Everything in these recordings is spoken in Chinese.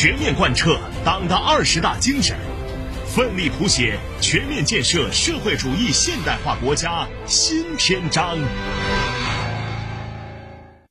全面贯彻党的二十大精神，奋力谱写全面建设社会主义现代化国家新篇章。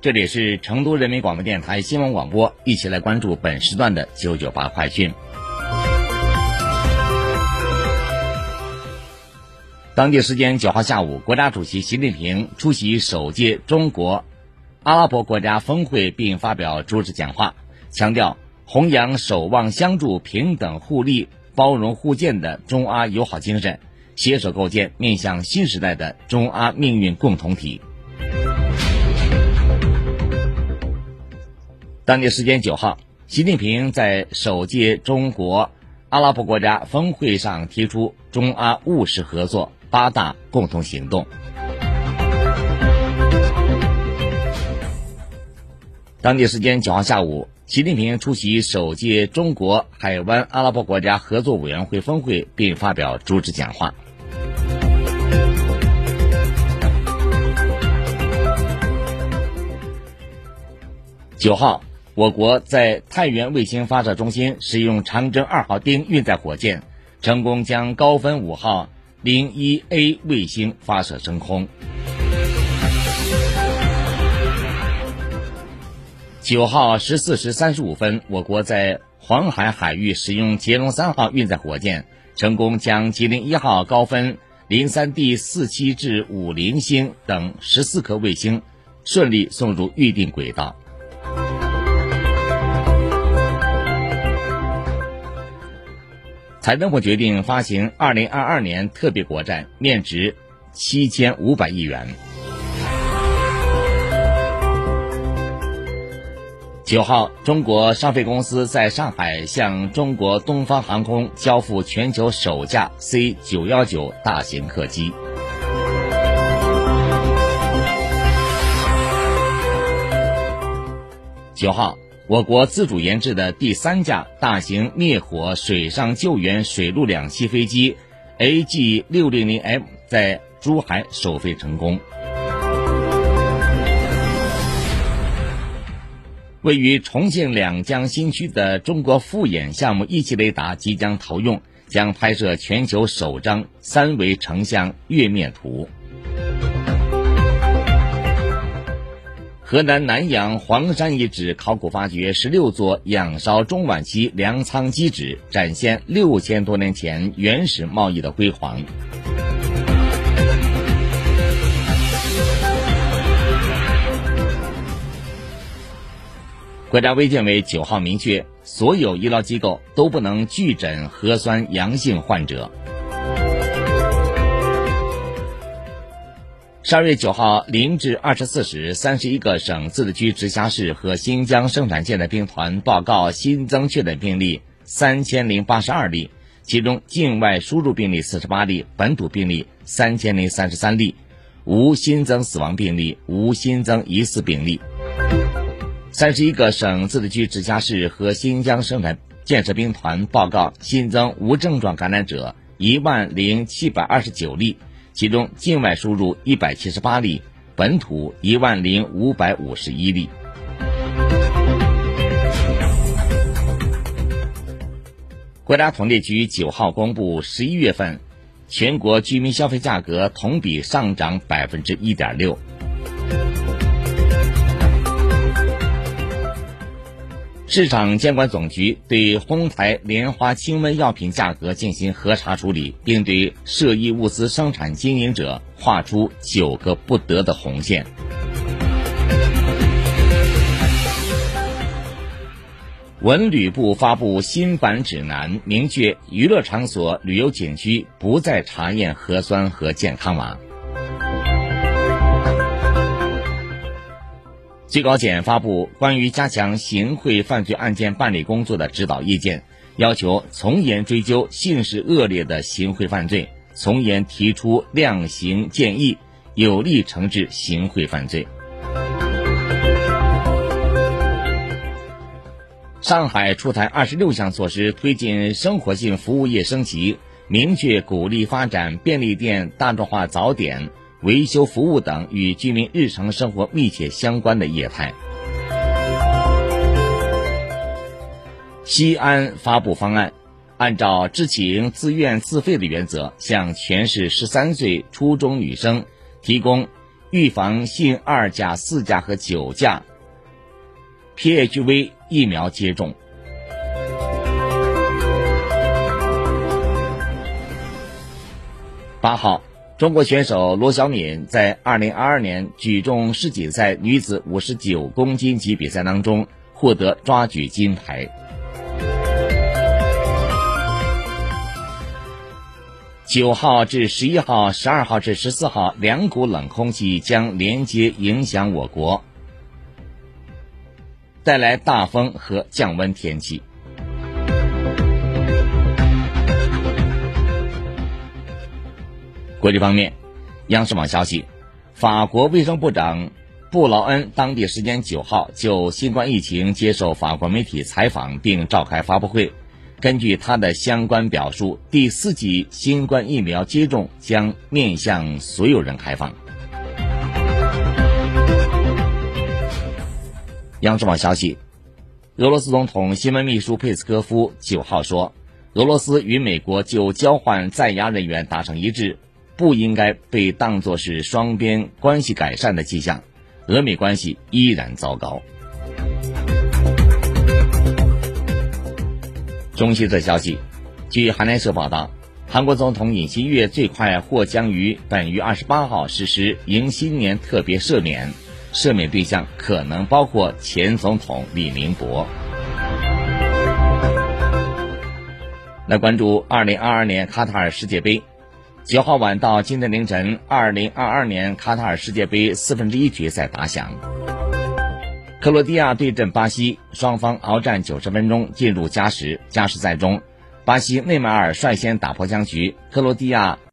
这里是成都人民广播电台新闻广播，一起来关注本时段的九九八快讯。当地时间九号下午，国家主席习近平出席首届中国阿拉伯国家峰会并发表主旨讲话，强调弘扬守望相助、平等互利、包容互鉴的中阿友好精神，携手构建面向新时代的中阿命运共同体。当地时间九号，习近平在首届中国阿拉伯国家峰会上提出中阿务实合作八大共同行动。当地时间九号下午，习近平出席首届中国海湾阿拉伯国家合作委员会峰会并发表主旨讲话。九号。我国在太原卫星发射中心使用长征二号丁运载火箭，成功将高分五号零一 A 卫星发射升空。九号十四时三十五分，我国在黄海海域使用捷龙三号运载火箭，成功将吉林一号高分零三 D 四七至五零星等十四颗卫星顺利送入预定轨道。财政部决定发行二零二二年特别国债，面值七千五百亿元。九号，中国商飞公司在上海向中国东方航空交付全球首架 C 九幺九大型客机。九号。我国自主研制的第三架大型灭火水上救援水陆两栖飞机 AG 六零零 M 在珠海首飞成功。位于重庆两江新区的中国复眼项目一期雷达即将投用，将拍摄全球首张三维成像月面图。河南南阳黄山遗址考古发掘十六座仰韶中晚期粮仓基址，展现六千多年前原始贸易的辉煌。国家卫健委九号明确，所有医疗机构都不能拒诊核酸阳性患者。十二月九号零至二十四时，三十一个省、自治区、直辖市和新疆生产线的兵团报告新增确诊病例三千零八十二例，其中境外输入病例四十八例，本土病例三千零三十三例，无新增死亡病例，无新增疑似病例。三十一个省、自治区、直辖市和新疆生产建设兵团报告新增无症状感染者一万零七百二十九例。其中境外输入一百七十八例，本土一万零五百五十一例。国家统计局九号公布，十一月份全国居民消费价格同比上涨百分之一点六。市场监管总局对哄抬莲花清瘟药品价格进行核查处理，并对涉疫物资生产经营者划出九个不得的红线。文旅部发布新版指南，明确娱乐场所、旅游景区不再查验核酸和健康码。最高检发布关于加强行贿犯罪案件办理工作的指导意见，要求从严追究性质恶劣的行贿犯罪，从严提出量刑建议，有力惩治行贿犯罪。上海出台二十六项措施，推进生活性服务业升级，明确鼓励发展便利店、大众化早点。维修服务等与居民日常生活密切相关的业态。西安发布方案，按照知情、自愿、自费的原则，向全市十三岁初中女生提供预防性二价、四价和九价 PHV 疫苗接种。八号。中国选手罗小敏在2022年举重世锦赛女子59公斤级比赛当中获得抓举金牌。九号至十一号、十二号至十四号，两股冷空气将连接影响我国，带来大风和降温天气。国际方面，央视网消息，法国卫生部长布劳恩当地时间九号就新冠疫情接受法国媒体采访并召开发布会。根据他的相关表述，第四剂新冠疫苗接种将面向所有人开放。央视网消息，俄罗斯总统新闻秘书佩斯科夫九号说，俄罗斯与美国就交换在押人员达成一致。不应该被当作是双边关系改善的迹象，俄美关系依然糟糕。中新社消息，据韩联社报道，韩国总统尹锡悦最快或将于本月二十八号实施迎新年特别赦免，赦免对象可能包括前总统李明博。来关注二零二二年卡塔尔世界杯。九号晚到今天凌晨，二零二二年卡塔尔世界杯四分之一决赛打响。克罗地亚对阵巴西，双方鏖战九十分钟，进入加时。加时赛中，巴西内马尔率先打破僵局，克罗地亚